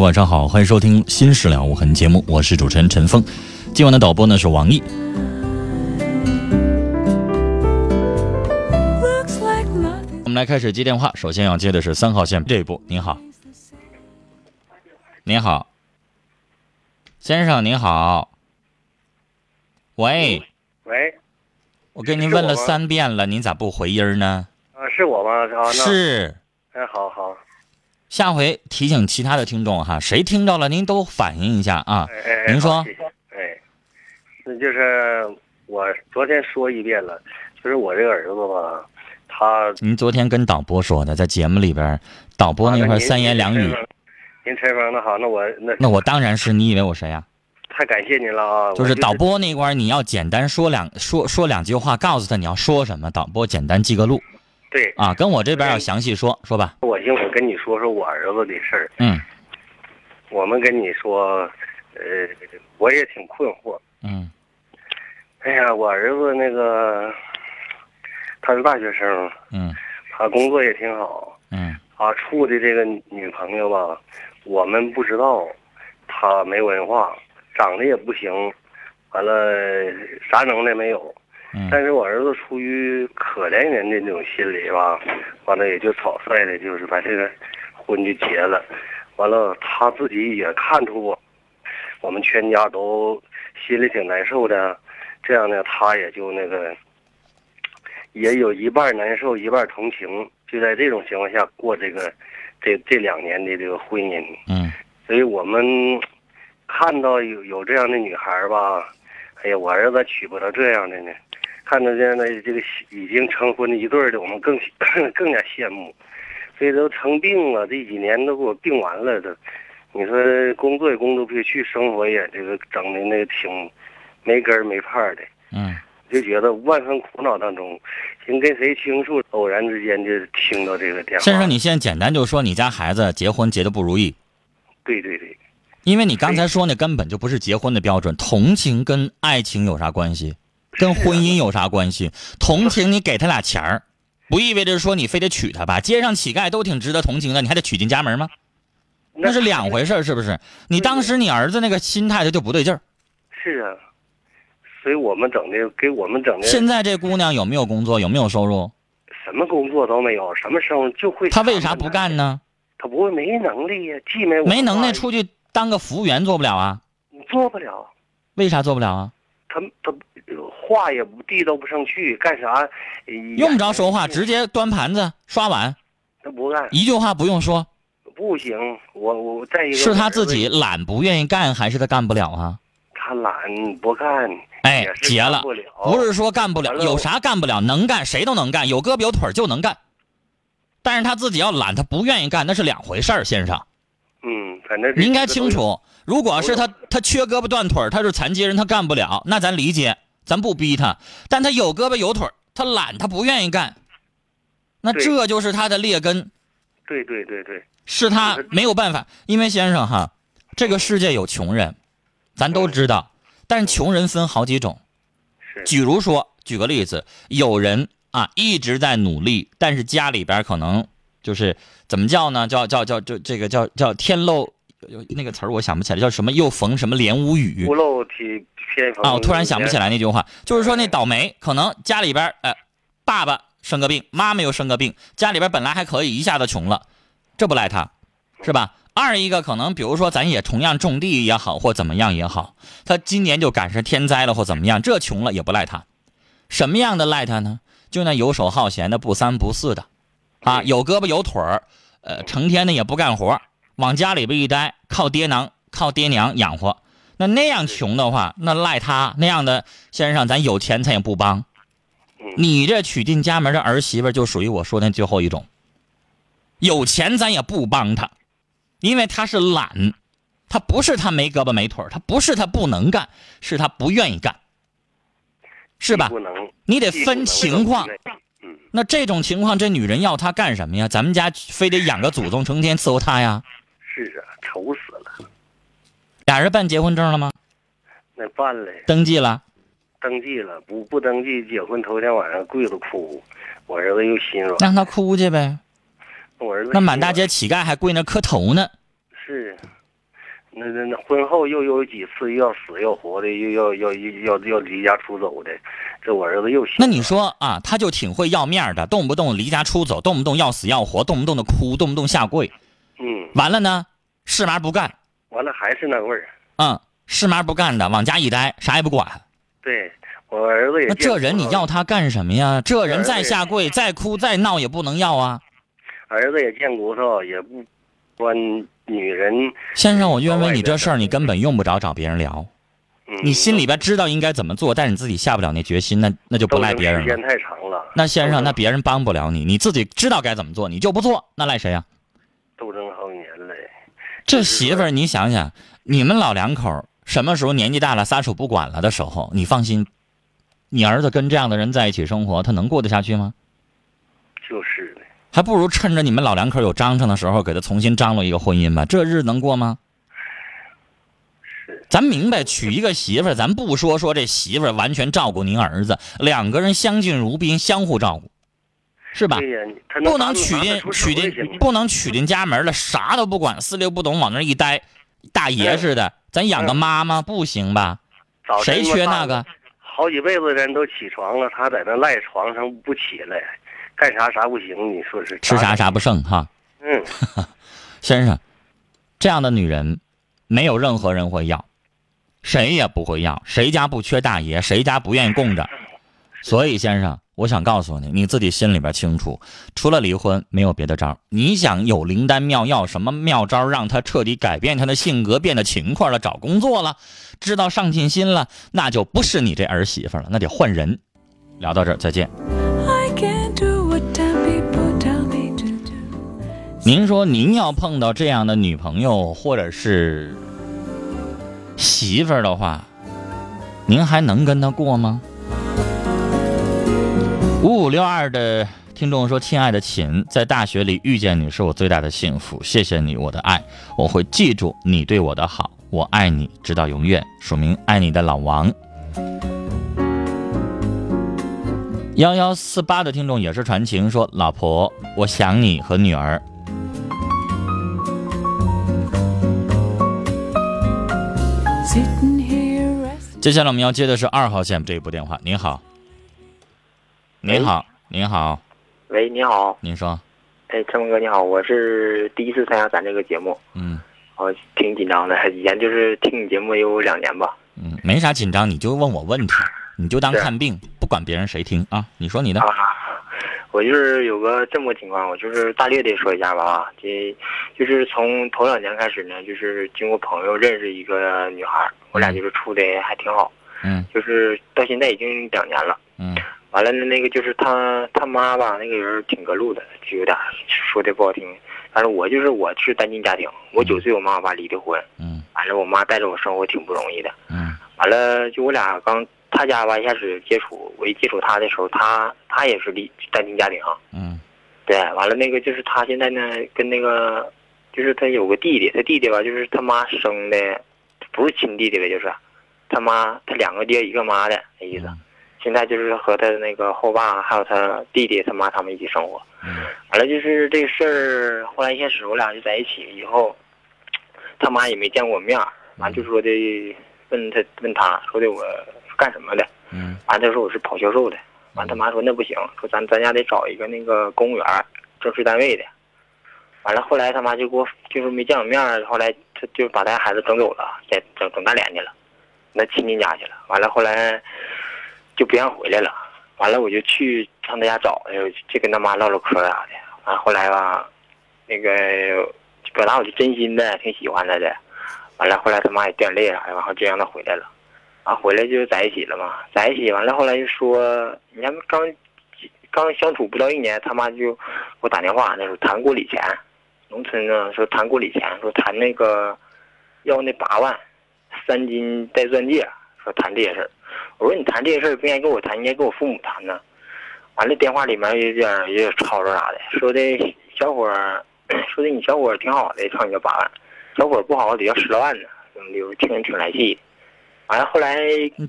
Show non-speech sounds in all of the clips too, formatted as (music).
晚上好，欢迎收听《新事了无痕》节目，我是主持人陈峰。今晚的导播呢是王毅。我们来开始接电话，首先要接的是三号线这一部。您好，您好，先生您好，喂喂，我跟您问了三遍了，您咋不回音呢？啊，是我吗？啊，那，是，哎，好好，下回提醒其他的听众哈，谁听到了您都反映一下啊。您说哎，那就是我昨天说一遍了，就是我这个儿子吧，他您昨天跟导播说的，在节目里边，导播那块儿三言两语，，您陈峰，那好，那我那那我当然是你以为我谁呀、太感谢您了啊！就是导播那块儿，你要简单说两说说两句话，告诉他你要说什么，导播简单记个录对，啊。跟我这边要详细说说吧。我一会儿跟你说说我儿子的事儿。嗯我们跟你说，呃，我也挺困惑。嗯哎呀，我儿子那个他是大学生，嗯他工作也挺好。嗯他处的这个女朋友吧，我们不知道，他没文化，长得也不行，完了啥能耐没有。但是我儿子出于可怜人的那种心理吧，完了也就草率的，就是把这个婚就结了。完了他自己也看出我，我们全家都心里挺难受的。这样呢，他也就那个，也有一半难受，一半同情。就在这种情况下过这个，这这两年的这个婚姻。嗯所以我们看到有有这样的女孩吧，哎呀，我儿子娶不到这样的呢？看到这样的这个已经成婚的一对儿的，我们更 (coughs) 更加羡慕。所以都成病了，这几年都给我病完了都。你说工作也工作不下去，生活也这个整的那个挺没根儿没派儿的，嗯就觉得万分苦恼当中，寻跟谁倾诉，偶然之间就听到这个电话。先生，你现在简单就说你家孩子结婚结的不如意，对对对，因为你刚才说那根本就不是结婚的标准。同情跟爱情有啥关系？跟婚姻有啥关系？同情你给他俩钱儿，不意味着说你非得娶她吧？街上乞丐都挺值得同情的，你还得娶进家门吗？那是两回事儿，是不是？你当时你儿子那个心态他就不对劲儿。是啊，所以我们整的给我们整的现在这姑娘有没有工作？有没有收入？什么工作都没有，什么生活就会。他为啥不干？呢？他不会没能力呀，既没没能耐出去当个服务员做不了啊？做不了，为啥做不了啊？他他话也不地道不上去，干啥？呃用不着说话，直接端盘子、刷碗，他不干，一句话不用说。不行。我我再一个是他自己懒不愿意干，还是他干不了啊？他懒不干，哎结了不是说干不了，有啥干不了？能干谁都能干，有胳膊有腿就能干。但是他自己要懒，他不愿意干，那是两回事儿，先生，嗯，反正你应该。清楚。如果是他他缺胳膊断腿，他是残疾人，他干不了，那咱理解，咱不逼他。但他有胳膊有腿儿，他懒，他不愿意干，那这就是他的劣根。对对对对，是他没有办法，因为先生哈，这个世界有穷人，咱都知道，但是穷人分好几种。是举如说，举个例子，有人啊一直在努力，但是家里边可能就是怎么叫呢？叫叫叫就这个叫叫天漏，有那个词儿我想不起来，叫什么又逢什么连无雨屋漏体偏逢啊，我突然想不起来那句话，就是说那倒霉，可能家里边呃爸爸生个病，妈妈又生个病，家里边本来还可以，一下子穷了，这不赖他，是吧？二一个可能，比如说咱也同样种地也好，或怎么样也好，他今年就赶上天灾了或怎么样，这穷了也不赖他。什么样的赖他呢？就那游手好闲的、不三不四的，啊，有胳膊有腿儿，呃，成天的也不干活，往家里边一待，靠爹娘靠爹娘养活。那那样穷的话，那赖他那样的先生，咱有钱咱也不帮。你这娶进家门的儿媳妇就属于我说的最后一种，有钱咱也不帮他。因为他是懒，他不是他没胳膊没腿他不是他不能干，是他不愿意干，是吧？你得分情况。嗯，那这种情况，这女人要他干什么呀？咱们家非得养个祖宗，成天伺候他呀？俩人办结婚证了吗？那办了，登记了。登记了，不不登记，结婚头天晚上跪着哭，我儿子又心软。让他哭去呗。我儿子那满大街乞丐还跪那磕头呢。是，那那那婚后又有几次又要死要活的，又要要要要离家出走的，这我儿子又心那你说啊，他就挺会要面的，动不动离家出走，动不动要死要活，动不动的哭，动不动下跪。嗯，完了呢，是嘛不干。完了还是那味儿。嗯，是嘛不干的，往家一待，啥也不管。对我儿子也。那这人你要他干什么呀？这人再下跪、再哭、再闹也不能要啊。儿子也贱骨头，也不关女人。先生，我认为你这事儿你根本用不着找别人聊，嗯、你心里边知道应该怎么做，但是你自己下不了那决心，那那就不赖别人了。时间太长了。那先生，那别人帮不了你，你自己知道该怎么做，你就不做，那赖谁呀？这媳妇儿，你想想，你们老两口什么时候年纪大了撒手不管了的时候，你放心，你儿子跟这样的人在一起生活，他能过得下去吗？就是的。还不如趁着你们老两口有章程的时候，给他重新张罗一个婚姻吧。这日子能过吗？是。咱明白，娶一个媳妇儿，咱不说说这媳妇儿完全照顾您儿子，两个人相敬如宾，相互照顾，是吧？对呀，不能娶进娶进不能娶进家门了，啥都不管，四六不懂，往那一待，大爷似的。咱养个妈妈不行吧？谁缺那个？好几辈子人都起床了，他在那赖床上不起来。干啥啥不行？你说是吃啥啥不剩哈？嗯，(laughs) 先生，这样的女人，没有任何人会要，谁也不会要。谁家不缺大爷？谁家不愿意供着？(laughs) 所以，先生，我想告诉你，你自己心里边清楚，除了离婚，没有别的招。你想有灵丹妙药，什么妙招让他彻底改变他的性格，变得勤快了，找工作了，知道上进心了，那就不是你这儿媳妇了，那得换人。聊到这儿，再见。您说，您要碰到这样的女朋友或者是媳妇儿的话，您还能跟她过吗？五五六二的听众说：“亲爱的秦，在大学里遇见你是我最大的幸福，谢谢你，我的爱，我会记住你对我的好，我爱你直到永远。”署名爱你的老王。幺幺四八的听众也是传情说：“老婆，我想你和女儿。”接下来我们要接的是二号线这一部电话。您好，您好，您好，喂，你好，您说，哎，陈峰哥你好，我是第一次参加咱这个节目，嗯，我挺紧张的，以前就是听你节目有两年吧，嗯，没啥紧张，你就问我问题，你就当看病，不管别人谁听啊。你说你的，啊，我就是有个这么个情况，我就是大略的说一下吧啊，这就是从头两年开始呢，就是经过朋友认识一个女孩，我俩就是处的还挺好，嗯。就是到现在已经两年了。嗯完了呢，那个就是他他妈吧，那个人挺隔路的，就有点说的不好听。反正我就是我是单亲家庭，我九岁我妈我爸离的婚，嗯。完了我妈带着我生活挺不容易的。嗯。完了就我俩刚他家吧一开始接触，我一接触他的时候，他他也是离单亲家庭。啊，嗯。对，完了那个就是他现在呢，跟那个就是他有个弟弟，他弟弟吧，就是他妈生的，不是亲弟弟呗，就是。他妈他两个爹一个妈的那意思。现在就是和他那个后爸还有他弟弟他妈他们一起生活。嗯。完了就是这事儿，后来一开始我俩就在一起，以后他妈也没见过我面儿，完就说的问他问他说的我干什么的，嗯。完他说我是跑销售的，完他妈说那不行，说咱咱家得找一个那个公务员儿正式单位的，完了后来他妈就给我就是没见我面儿，后来他就把他家孩子整走了，在整整大连去了，那亲戚家去了，完了后来就不让回来了。完了，我就去上他家找他，就跟他妈唠唠嗑啥的。完后来吧，那个表达我就真心的挺喜欢他的。完了后来他妈也掉眼泪啥的，然后就让他回来了。完回来就在一起了嘛，在一起完了后来就说，你家刚刚相处不到一年，他妈就给我打电话，那时候谈过礼钱，农村呢说谈过礼钱，说谈那个要那八万，三金带钻戒，说谈这些事儿。我说你谈这些事儿不应该跟我谈，应该跟我父母谈呢。完了，电话里面有点有点吵吵啥的，说的小伙儿，说的你小伙儿挺好的，朝你要八万，小伙儿不好得要十来万呢，怎么的？我听着挺来气。完了，后来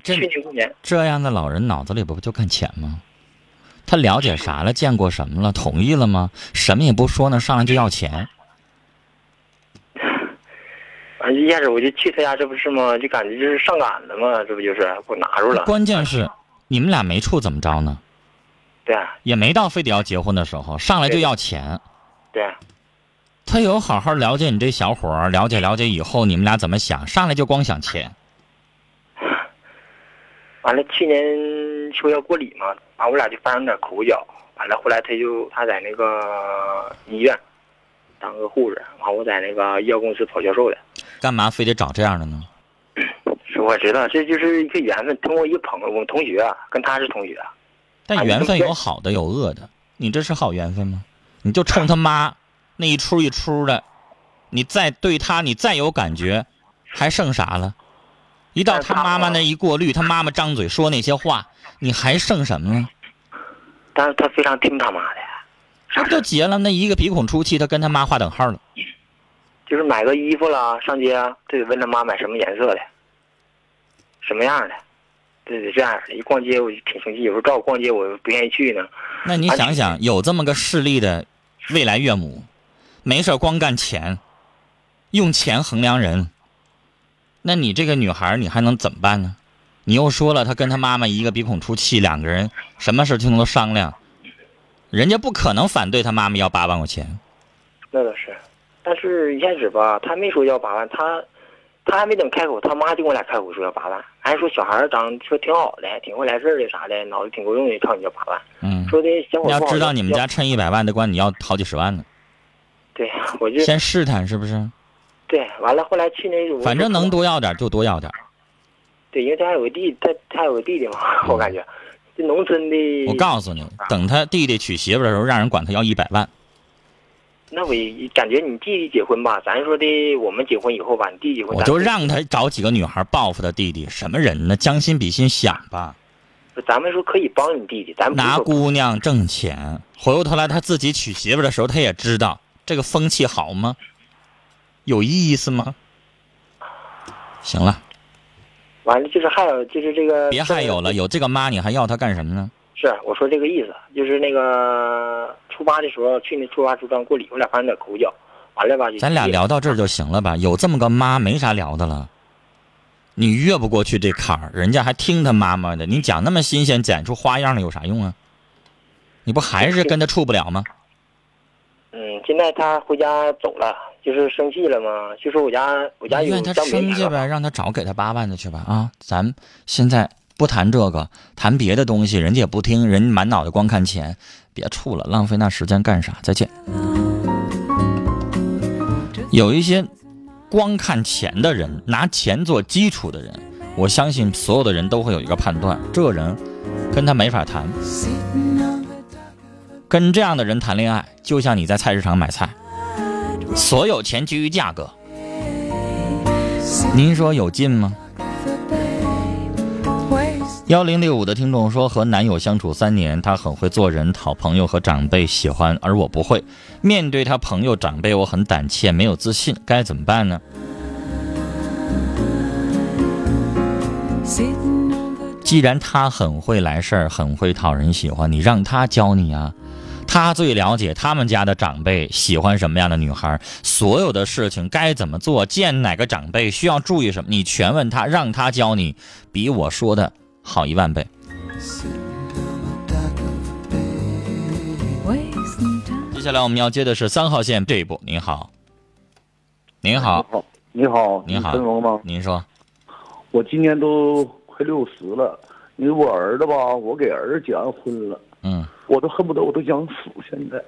这去年过年，这样的老人脑子里不就看钱吗？他了解啥了？见过什么了？同意了吗？什么也不说呢，上来就要钱。一开始我就去他家，这不是吗？就感觉就是上赶了嘛，这不就是给我拿住了？关键是你们俩没处怎么着呢？对啊也没到非得要结婚的时候，上来就要钱。对啊他有好好了解你这小伙儿，了解了解以后你们俩怎么想，上来就光想钱。(laughs) 完了，去年说要过礼嘛，完我俩就发生点口角，完了后来他就他在那个医院当个护士，完我在那个医药公司跑销售的。干嘛非得找这样的呢？是我知道，这就是一个缘分。通过一个朋友，我们同学啊，跟他是同学。但缘分有好的有恶的，你这是好缘分吗？你就冲他妈那一出一出的，你再对他你再有感觉，还剩啥了？一到他妈妈那一过滤，他妈妈张嘴说那些话，你还剩什么呢？但是他非常听他妈的，这不就结了？那一个鼻孔出气，他跟他妈划等号了。就是买个衣服啦，上街啊，他得问他妈买什么颜色的，什么样的，对得这样的。一逛街我就挺生气，有时候找我逛街我不愿意去呢。那你想想，有这么个势利的未来岳母，没事光干钱，用钱衡量人，那你这个女孩你还能怎么办呢？你又说了，她跟她妈妈一个鼻孔出气，两个人什么事情都商量，人家不可能反对他妈妈要八万块钱。那倒是，但是一开始吧，他没说要八万，他他还没等开口，他妈就跟我俩开口说要八万，还说小孩儿长得说挺好的，挺会来事儿的啥的，脑子挺够用的，朝你要八万。嗯，说的小伙你要知道你们家趁一百万的管你要好几十万呢，对，我就先试探是不是？对，完了后来去年反正能多多要点就多要点。对，因为他还有个弟，他他有个弟弟嘛，(laughs) 我感觉这农村的。我告诉你，等他弟弟娶媳妇的时候，让人管他要一百万。那我也感觉你弟弟结婚吧，咱说的我们结婚以后吧，你弟结婚，我就让他找几个女孩报复他弟弟，什么人呢？将心比心想吧，咱咱们说可以帮你弟弟，咱们拿姑娘挣钱，回过头来他自己娶媳妇的时候，他也知道这个风气好吗？有意思吗？行了，完了就是还有就是这个别还有了，有这个妈你还要他干什么呢？是我说这个意思，就是那个初八的时候，去年初八初三过礼，我俩发生点口角，完了吧，就咱俩聊到这儿就行了吧？有这么个妈，没啥聊的了。你越不过去这坎儿，人家还听他妈妈的。你讲那么新鲜，讲出花样来有啥用啊？你不还是跟他处不了吗？嗯，现在他回家走了，就是生气了嘛，就说我家我家有愿他张别人了生气呗，让他找给他八万的去吧啊！咱现在不谈这个，谈别的东西，人家也不听，人满脑袋光看钱，别处了，浪费那时间干啥？再见。有一些光看钱的人，拿钱做基础的人，我相信所有的人都会有一个判断，这个人跟他没法谈。跟这样的人谈恋爱，就像你在菜市场买菜，所有钱基于价格。您说有劲吗？幺零六五的听众说，和男友相处三年，他很会做人，讨朋友和长辈喜欢，而我不会。面对他朋友长辈，我很胆怯，没有自信，该怎么办呢？既然他很会来事儿，很会讨人喜欢，你让他教你啊。他最了解他们家的长辈喜欢什么样的女孩，所有的事情该怎么做，见哪个长辈需要注意什么，你全问他，让他教你，比我说的。好一万倍。接下来我们要接的是三号线这一步。您好，您好，你好，您好，陈龙吗？您说，我今年都快六十了，因为我儿子吧，我给儿子结完婚了，嗯，我都恨不得我都想死。现在，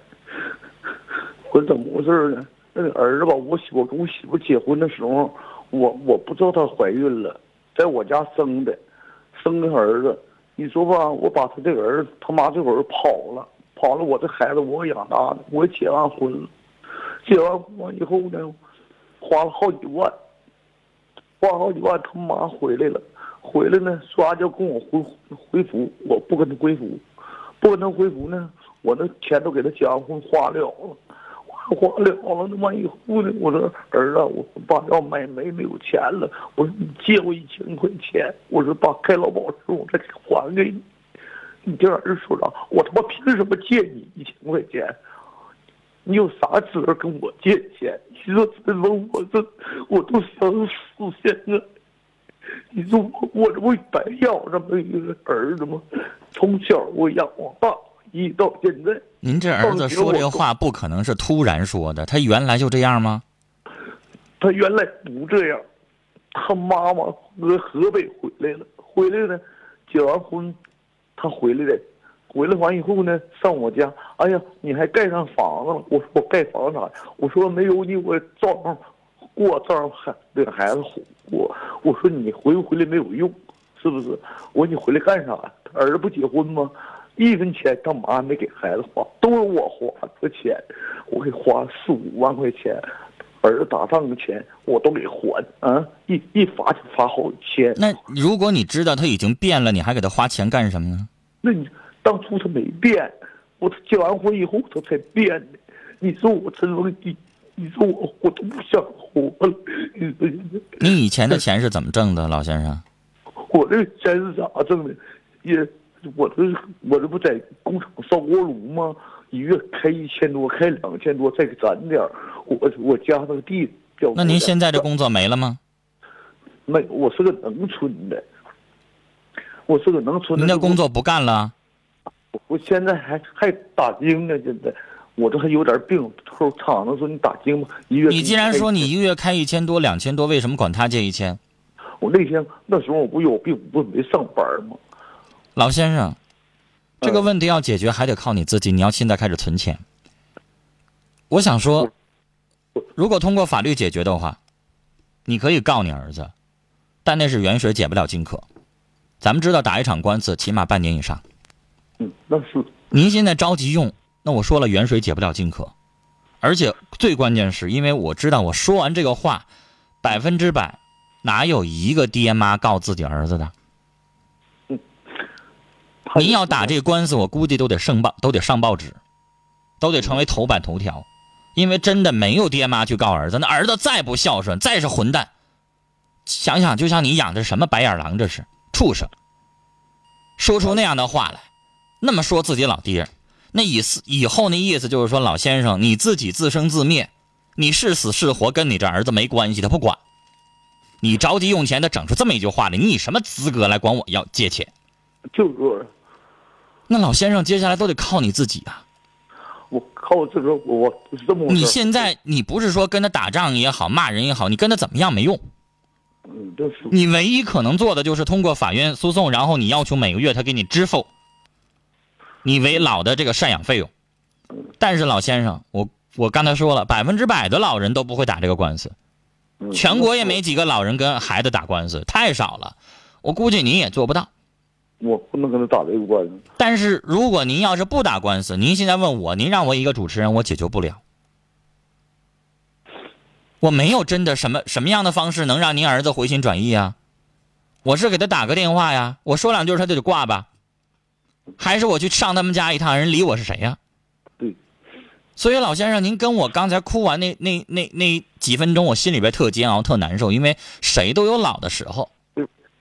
我怎么回事呢？那个儿子吧，我媳我跟我媳妇结婚的时候，我我不知道她怀孕了，在我家生的。生个儿子，你说吧，我把他这个儿子他妈这会儿跑了，跑了，我这孩子我养大的，我结完婚了，结完婚以后呢，花了好几万，花好几万，他妈回来了，回来呢，说就跟我回回府，我不跟他回府，不能回府呢，我那钱都给他结完婚花了了。花了了，那完以后呢？我说儿子，我爸要买煤没有钱了。我说你借我一千块钱。我说爸开劳保时我再还给你。你这儿子说啥？我他妈凭什么借你一千块钱？你有啥资格跟我借钱？你说这问我这我都想死现在。(laughs) 你说我我这不白养这么一个儿子吗？从小我养我爸。一到现在，您这儿子说这话不可能是突然说的，他原来就这样吗？他原来不这样，他妈妈搁河北回来了，回来呢，结完婚，他回来的，回来完以后呢，上我家，哎呀，你还盖上房子了？我说我盖房子啥呀？我说没有你我照样过，照样孩领孩子过。我我说你回不回来没有用，是不是？我说你回来干啥？他儿子不结婚吗？一分钱他妈没给孩子花，都是我花的钱，我给花四五万块钱，儿子打仗的钱我都给还啊！一一罚就罚好几千。那如果你知道他已经变了，你还给他花钱干什么呢？那你当初他没变，我结完婚以后他才变的。你说我陈龙，你你说我我都不想活了。你以前的钱是怎么挣的，老先生？我这钱是咋挣的？也。我这我这不在工厂烧锅炉吗？一月开一千多，开两千多，再给攒点我我家那个地较。那您现在这工作没了吗？没，我是个农村的。我是个农村。您的工作不干了？我现在还还打钉呢，现在我这还有点病。后厂子说你打更吧，一月。你既然说你一个月开一千多、两千多，为什么管他借一千？我那天那时候我不有病，不没上班吗？老先生，这个问题要解决还得靠你自己。你要现在开始存钱。我想说，如果通过法律解决的话，你可以告你儿子，但那是远水解不了近渴。咱们知道打一场官司起码半年以上。嗯，那是。您现在着急用，那我说了远水解不了近渴，而且最关键是因为我知道我说完这个话，百分之百哪有一个爹妈告自己儿子的？您要打这个官司，我估计都得上报，都得上报纸，都得成为头版头条，因为真的没有爹妈去告儿子，那儿子再不孝顺，再是混蛋，想想就像你养的什么白眼狼，这是畜生，说出那样的话来，那么说自己老爹，那以思以后那意思就是说老先生你自己自生自灭，你是死是活跟你这儿子没关系，他不管，你着急用钱，他整出这么一句话来，你以什么资格来管我要借钱？就是。那老先生，接下来都得靠你自己啊！我靠这个，我这么你现在你不是说跟他打仗也好，骂人也好，你跟他怎么样没用。嗯，这是。你唯一可能做的就是通过法院诉讼，然后你要求每个月他给你支付你为老的这个赡养费用。但是老先生，我我刚才说了，百分之百的老人都不会打这个官司，全国也没几个老人跟孩子打官司，太少了。我估计你也做不到。我不能跟他打这个官司。但是如果您要是不打官司，您现在问我，您让我一个主持人，我解决不了。我没有真的什么什么样的方式能让您儿子回心转意啊？我是给他打个电话呀，我说两句他就得挂吧，还是我去上他们家一趟，人理我是谁呀？对。所以老先生，您跟我刚才哭完那那那那几分钟，我心里边特煎熬、特难受，因为谁都有老的时候。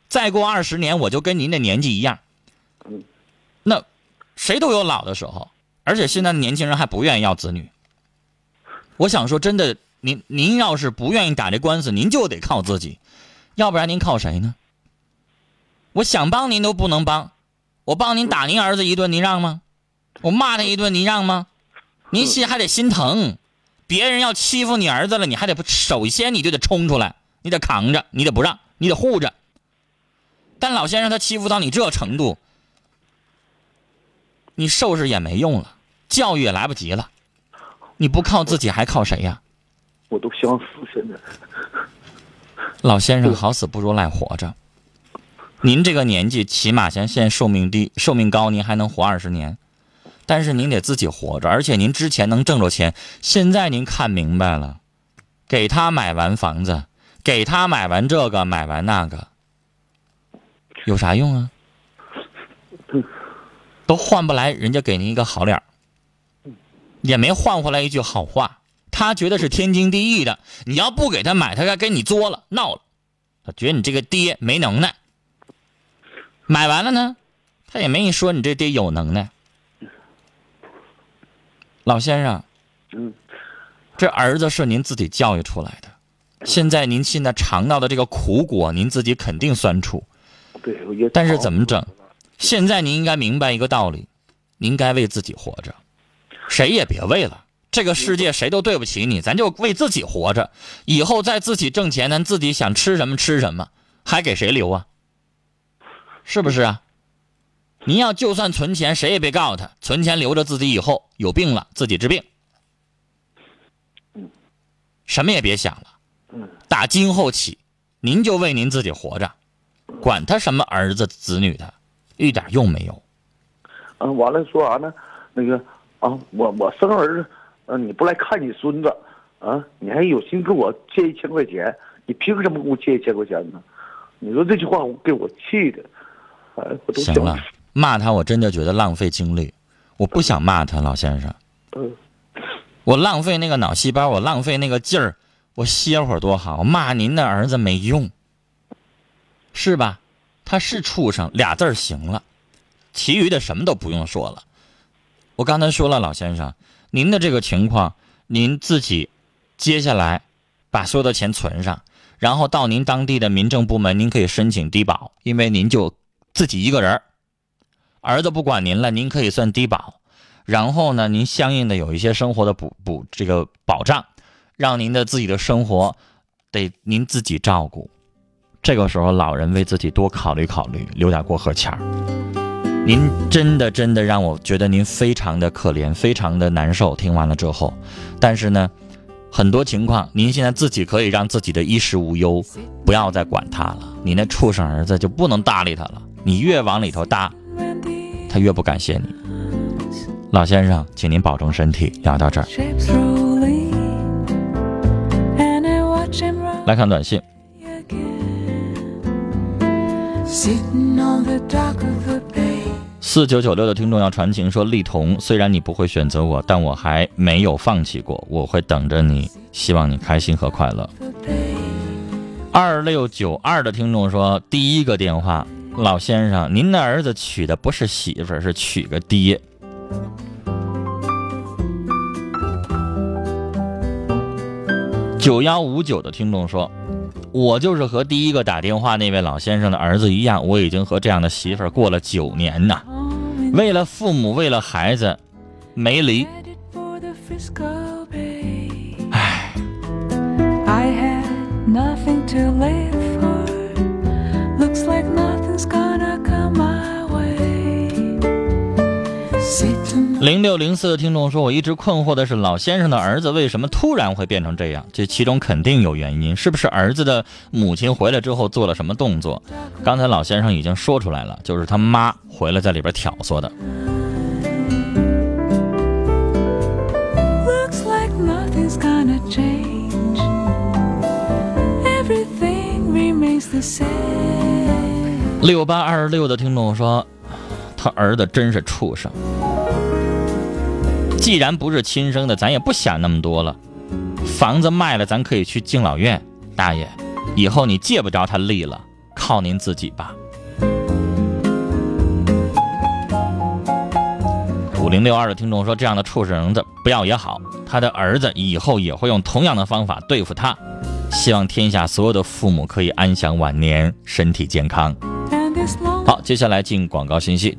再过二十年，我就跟您的年纪一样。那谁都有老的时候，而且现在的年轻人还不愿意要子女。我想说，真的，您您要是不愿意打这官司，您就得靠自己，要不然您靠谁呢？我想帮您都不能帮，我帮您打您儿子一顿，您让吗？我骂他一顿，您让吗？您心还得心疼，别人要欺负你儿子了，你还得首先你就得冲出来，你得扛着，你得不让，你得护着。但老先生他欺负到你这程度，你收拾也没用了，教育也来不及了，你不靠自己还靠谁呀？我都想死现在。老先生好死不如赖活着。您这个年纪，起码像现在寿命低、寿命高，您还能活二十年。但是您得自己活着，而且您之前能挣着钱，现在您看明白了，给他买完房子，给他买完这个，买完那个，有啥用啊？都换不来人家给您一个好脸也没换回来一句好话。他觉得是天经地义的，你要不给他买，他该跟你作了、闹了。他觉得你这个爹没能耐。买完了呢，他也没说你这爹有能耐。老先生，嗯，这儿子是您自己教育出来的，现在您现在尝到的这个苦果，您自己肯定酸楚。对，也但是怎么整？现在您应该明白一个道理，您该为自己活着，谁也别为了。这个世界谁都对不起你，咱就为自己活着。以后再自己挣钱，咱自己想吃什么吃什么，还给谁留啊？是不是啊？您要就算存钱，谁也别告诉他，存钱留着自己以后有病了自己治病。什么也别想了。打今后起，您就为您自己活着，管他什么儿子子女的，一点用没有。嗯，完了说啥呢？那个啊，我我生儿子，嗯，你不来看你孙子，啊，你还有心跟我借一千块钱，你凭什么给我借一千块钱呢？你说这句话我给我气的，哎，我都行了。骂他，我真的觉得浪费精力。我不想骂他，老先生。嗯。我浪费那个脑细胞，我浪费那个劲儿，我歇会儿多好。骂您的儿子没用，是吧？他是畜生，俩字儿行了，其余的什么都不用说了。我刚才说了，老先生，您的这个情况，您自己接下来把所有的钱存上，然后到您当地的民政部门，您可以申请低保，因为您就自己一个人儿。子不管您了，您可以算低保，然后呢，您相应的有一些生活的补补这个保障，让您的自己的生活得您自己照顾。这个时候，老人为自己多考虑考虑，留点过河钱儿。您真的真的让我觉得您非常的可怜，非常的难受。听完了之后，但是呢，很多情况您现在自己可以让自己的衣食无忧，不要再管他了。你那畜生儿子就不能搭理他了，你越往里头搭。他越不感谢你，老先生，请您保重身体。聊到这儿，来看短信。四九九六的听众要传情说：“丽彤，虽然你不会选择我，但我还没有放弃过，我会等着你，希望你开心和快乐。”二六九二的听众说：“第一个电话。”老先生，您的儿子娶的不是媳妇儿，是娶个爹。九幺五九的听众说：“我就是和第一个打电话那位老先生的儿子一样，我已经和这样的媳妇儿过了九年呐。为了父母，为了孩子，没离。唉。”零六零四的听众说：“我一直困惑的是，老先生的儿子为什么突然会变成这样？这其中肯定有原因，是不是儿子的母亲回来之后做了什么动作？刚才老先生已经说出来了，就是他妈回来在里边挑唆的。”六八二十六的听众说，他儿子真是畜生。既然不是亲生的，咱也不想那么多了。房子卖了，咱可以去敬老院。大爷，以后你借不着他利了，靠您自己吧。五零六二的听众说，这样的畜生子不要也好，他的儿子以后也会用同样的方法对付他。希望天下所有的父母可以安享晚年，身体健康。好，接下来进广告信息。